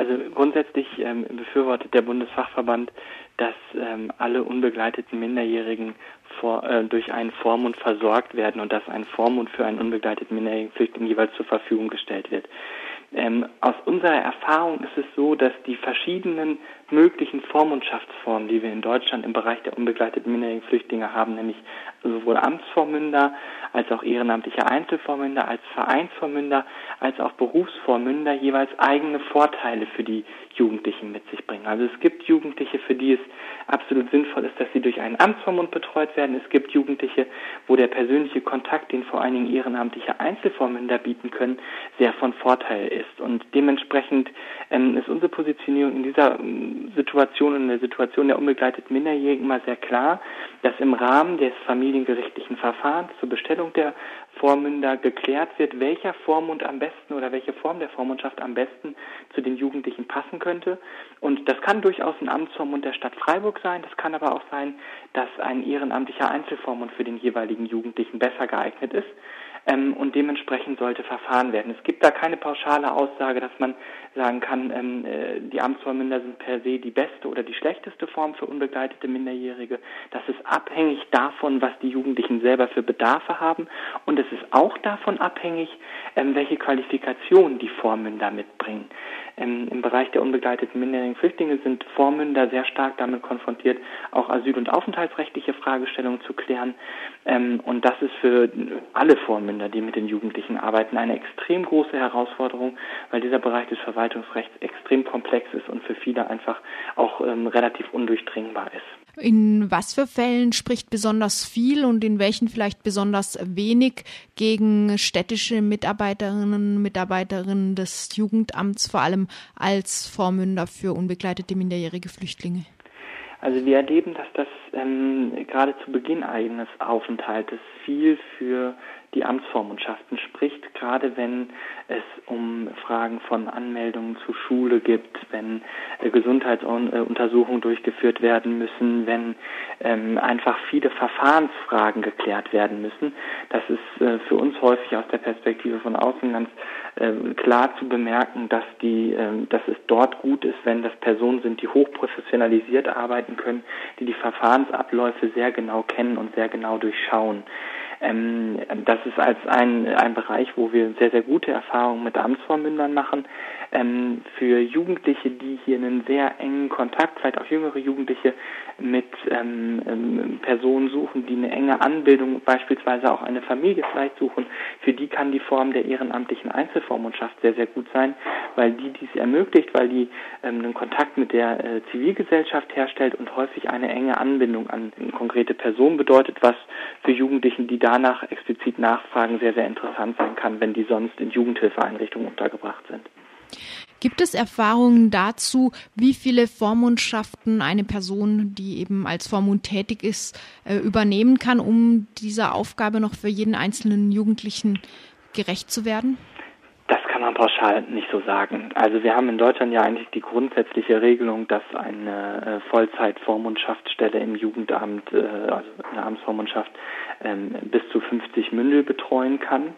Also grundsätzlich ähm, befürwortet der Bundesfachverband, dass ähm, alle unbegleiteten Minderjährigen vor, äh, durch einen Vormund versorgt werden und dass ein Vormund für einen unbegleiteten minderjährigen Flüchtling jeweils zur Verfügung gestellt wird. Ähm, aus unserer Erfahrung ist es so, dass die verschiedenen möglichen Vormundschaftsformen, die wir in Deutschland im Bereich der unbegleiteten minderjährigen Flüchtlinge haben, nämlich sowohl Amtsvormünder als auch ehrenamtliche Einzelvormünder, als Vereinsvormünder, als auch Berufsvormünder jeweils eigene Vorteile für die Jugendlichen mit sich bringen. Also es gibt Jugendliche, für die es absolut sinnvoll ist, dass sie durch einen Amtsvormund betreut werden. Es gibt Jugendliche, wo der persönliche Kontakt, den vor allen Dingen ehrenamtliche Einzelvormünder bieten können, sehr von Vorteil ist. Und dementsprechend ähm, ist unsere Positionierung in dieser ähm, Situation, in der Situation der unbegleiteten Minderjährigen immer sehr klar, dass im Rahmen des familiengerichtlichen Verfahrens zur Bestellung der Vormünder geklärt wird, welcher Vormund am besten oder welche Form der Vormundschaft am besten zu den Jugendlichen passen könnte. Und das kann durchaus ein Amtsvormund der Stadt Freiburg sein. Das kann aber auch sein, dass ein ehrenamtlicher Einzelvormund für den jeweiligen Jugendlichen besser geeignet ist ähm, und dementsprechend sollte verfahren werden. Es gibt da keine pauschale Aussage, dass man sagen kann, ähm, äh, die Amtsvormünder sind per se die beste oder die schlechteste Form für unbegleitete Minderjährige. Das ist abhängig davon, was die Jugendlichen selber für Bedarfe haben und es ist auch davon abhängig, ähm, welche Qualifikationen die Vormünder mitbringen. Ähm, Im Bereich der unbegleiteten minderjährigen Flüchtlinge sind Vormünder sehr stark damit konfrontiert, auch asyl- und aufenthaltsrechtliche Fragestellungen zu klären. Ähm, und das ist für alle Vormünder, die mit den Jugendlichen arbeiten, eine extrem große Herausforderung, weil dieser Bereich des Verwaltungsrechts extrem komplex ist und für viele einfach auch ähm, relativ undurchdringbar ist. In was für Fällen spricht besonders viel und in welchen vielleicht besonders wenig gegen städtische Mitarbeiterinnen und Mitarbeiterinnen des Jugendamts, vor allem als Vormünder für unbegleitete minderjährige Flüchtlinge? Also wir erleben, dass das ähm, gerade zu Beginn eines Aufenthaltes viel für die Amtsvormundschaften spricht, gerade wenn es um Fragen von Anmeldungen zur Schule gibt, wenn äh, Gesundheitsuntersuchungen durchgeführt werden müssen, wenn ähm, einfach viele Verfahrensfragen geklärt werden müssen. Das ist äh, für uns häufig aus der Perspektive von außen ganz äh, klar zu bemerken, dass die, äh, dass es dort gut ist, wenn das Personen sind, die hochprofessionalisiert arbeiten können, die die Verfahrensabläufe sehr genau kennen und sehr genau durchschauen. Ähm, das ist als ein, ein Bereich, wo wir sehr, sehr gute Erfahrungen mit Amtsvormündern machen. Ähm, für Jugendliche, die hier einen sehr engen Kontakt, vielleicht auch jüngere Jugendliche, mit ähm, ähm, Personen suchen, die eine enge Anbildung, beispielsweise auch eine Familie vielleicht suchen, für die kann die Form der ehrenamtlichen Einzelvormundschaft sehr, sehr gut sein, weil die dies ermöglicht, weil die ähm, einen Kontakt mit der äh, Zivilgesellschaft herstellt und häufig eine enge Anbindung an konkrete Personen bedeutet, was für Jugendlichen, die danach explizit nachfragen, sehr, sehr interessant sein kann, wenn die sonst in Jugendhilfeeinrichtungen untergebracht sind. Gibt es Erfahrungen dazu, wie viele Vormundschaften eine Person, die eben als Vormund tätig ist, äh, übernehmen kann, um dieser Aufgabe noch für jeden einzelnen Jugendlichen gerecht zu werden? Kann man pauschal nicht so sagen. Also wir haben in Deutschland ja eigentlich die grundsätzliche Regelung, dass eine äh, Vollzeit-Vormundschaftsstelle im Jugendamt, äh, also eine Amtsvormundschaft, ähm, bis zu 50 Mündel betreuen kann.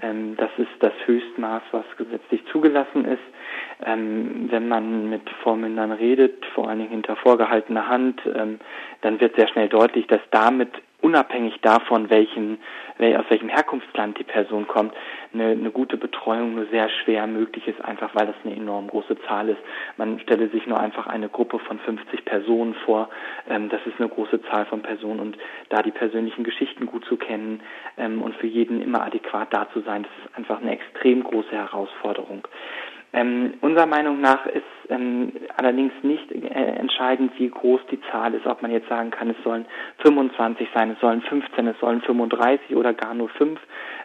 Ähm, das ist das Höchstmaß, was gesetzlich zugelassen ist. Ähm, wenn man mit Vormündern redet, vor allen Dingen hinter vorgehaltener Hand, dann wird sehr schnell deutlich, dass damit unabhängig davon, welchen, aus welchem Herkunftsland die Person kommt, eine, eine gute Betreuung nur sehr schwer möglich ist, einfach weil das eine enorm große Zahl ist. Man stelle sich nur einfach eine Gruppe von 50 Personen vor. Ähm, das ist eine große Zahl von Personen und da die persönlichen Geschichten gut zu kennen ähm, und für jeden immer adäquat da zu sein, das ist einfach eine extrem große Herausforderung. Ähm, unserer Meinung nach ist ähm, allerdings nicht äh, entscheidend, wie groß die Zahl ist, ob man jetzt sagen kann, es sollen 25 sein, es sollen 15, es sollen 35 oder gar nur fünf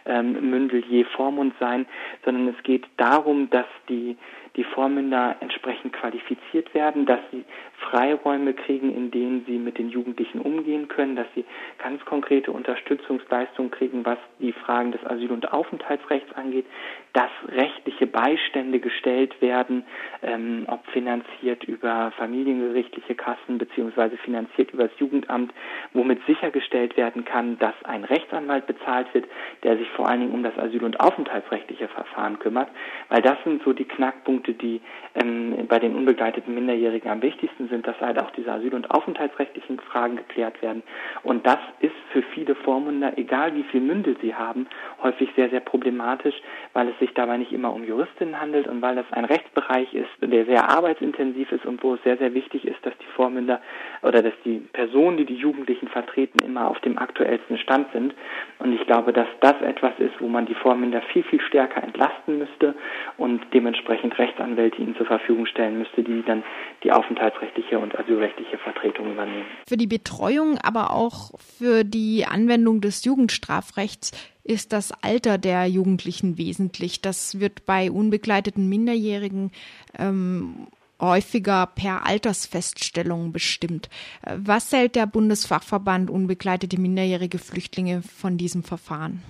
ähm, Mündel je Vormund sein, sondern es geht darum, dass die die Vormünder entsprechend qualifiziert werden, dass sie Freiräume kriegen, in denen sie mit den Jugendlichen umgehen können, dass sie ganz konkrete Unterstützungsleistungen kriegen, was die Fragen des Asyl- und Aufenthaltsrechts angeht, dass rechtliche Beistände gestellt werden, ähm, ob finanziert über familiengerichtliche Kassen beziehungsweise finanziert über das Jugendamt, womit sichergestellt werden kann, dass ein Rechtsanwalt bezahlt wird, der sich vor allen Dingen um das Asyl- und Aufenthaltsrechtliche Verfahren kümmert, weil das sind so die Knackpunkte, die ähm, bei den unbegleiteten Minderjährigen am wichtigsten sind, dass halt auch diese Asyl- und Aufenthaltsrechtlichen Fragen geklärt werden. Und das ist für viele Vormünder, egal wie viel Mündel sie haben, häufig sehr, sehr problematisch, weil es sich dabei nicht immer um Juristinnen handelt und weil das ein Rechtsbereich ist, der sehr arbeitsintensiv ist und wo es sehr, sehr wichtig ist, dass die Vormünder oder dass die Personen, die die Jugendlichen vertreten, immer auf dem aktuellsten Stand sind. Und ich glaube, dass das etwas ist, wo man die Vormünder viel, viel stärker entlasten müsste und dementsprechend Rechtsanwälte ihnen zur Verfügung stellen müsste, die dann die aufenthaltsrechtliche und asylrechtliche Vertretung übernehmen. Für die Betreuung, aber auch für die Anwendung des Jugendstrafrechts ist das Alter der Jugendlichen wesentlich. Das wird bei unbegleiteten Minderjährigen ähm, häufiger per Altersfeststellung bestimmt. Was hält der Bundesfachverband unbegleitete minderjährige Flüchtlinge von diesem Verfahren?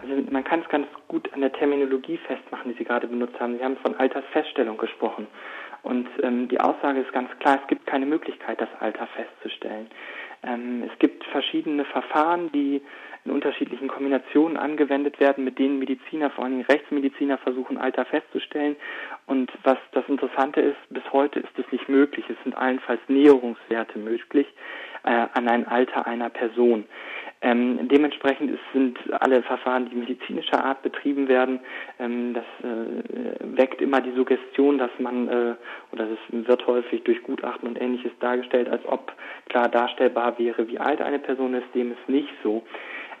Also man kann es ganz gut an der Terminologie festmachen, die Sie gerade benutzt haben. Sie haben von Altersfeststellung gesprochen. Und ähm, die Aussage ist ganz klar, es gibt keine Möglichkeit, das Alter festzustellen. Ähm, es gibt verschiedene Verfahren, die in unterschiedlichen Kombinationen angewendet werden, mit denen Mediziner, vor allem Rechtsmediziner, versuchen, Alter festzustellen. Und was das Interessante ist, bis heute ist es nicht möglich. Es sind allenfalls Näherungswerte möglich äh, an ein Alter einer Person. Ähm, dementsprechend ist, sind alle Verfahren, die medizinischer Art betrieben werden, ähm, das äh, weckt immer die Suggestion, dass man, äh, oder es wird häufig durch Gutachten und ähnliches dargestellt, als ob klar darstellbar wäre, wie alt eine Person ist. Dem ist nicht so.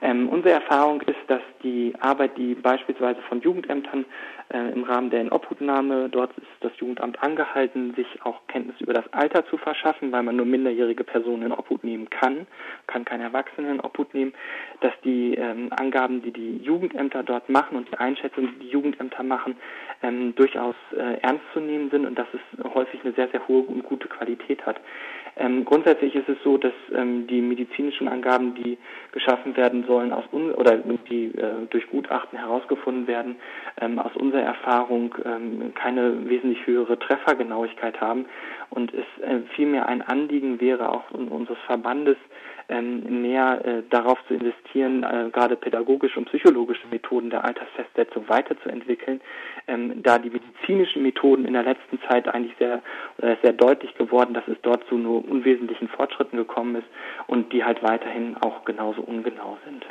Ähm, unsere Erfahrung ist, dass die Arbeit, die beispielsweise von Jugendämtern äh, im Rahmen der Inobhutnahme, dort ist das Jugendamt angehalten, sich auch Kenntnis über das Alter zu verschaffen, weil man nur minderjährige Personen in Obhut nehmen kann, kann keine Erwachsenen in Obhut nehmen, dass die ähm, Angaben, die die Jugendämter dort machen und die Einschätzungen, die die Jugendämter machen, ähm, durchaus äh, ernst zu nehmen sind und dass es häufig eine sehr, sehr hohe und gute Qualität hat. Ähm, grundsätzlich ist es so, dass ähm, die medizinischen Angaben, die geschaffen werden sollen, aus un oder die äh, durch Gutachten herausgefunden werden, ähm, aus unserer Erfahrung ähm, keine wesentlich höhere Treffergenauigkeit haben. Und es äh, vielmehr ein Anliegen wäre, auch unseres Verbandes, ähm, mehr äh, darauf zu investieren, äh, gerade pädagogische und psychologische Methoden der Altersfestsetzung weiterzuentwickeln, ähm, da die medizinischen Methoden in der letzten Zeit eigentlich sehr, oder sehr deutlich geworden, dass es dort zu nur unwesentlichen Fortschritten gekommen ist und die halt weiterhin auch genauso ungenau sind.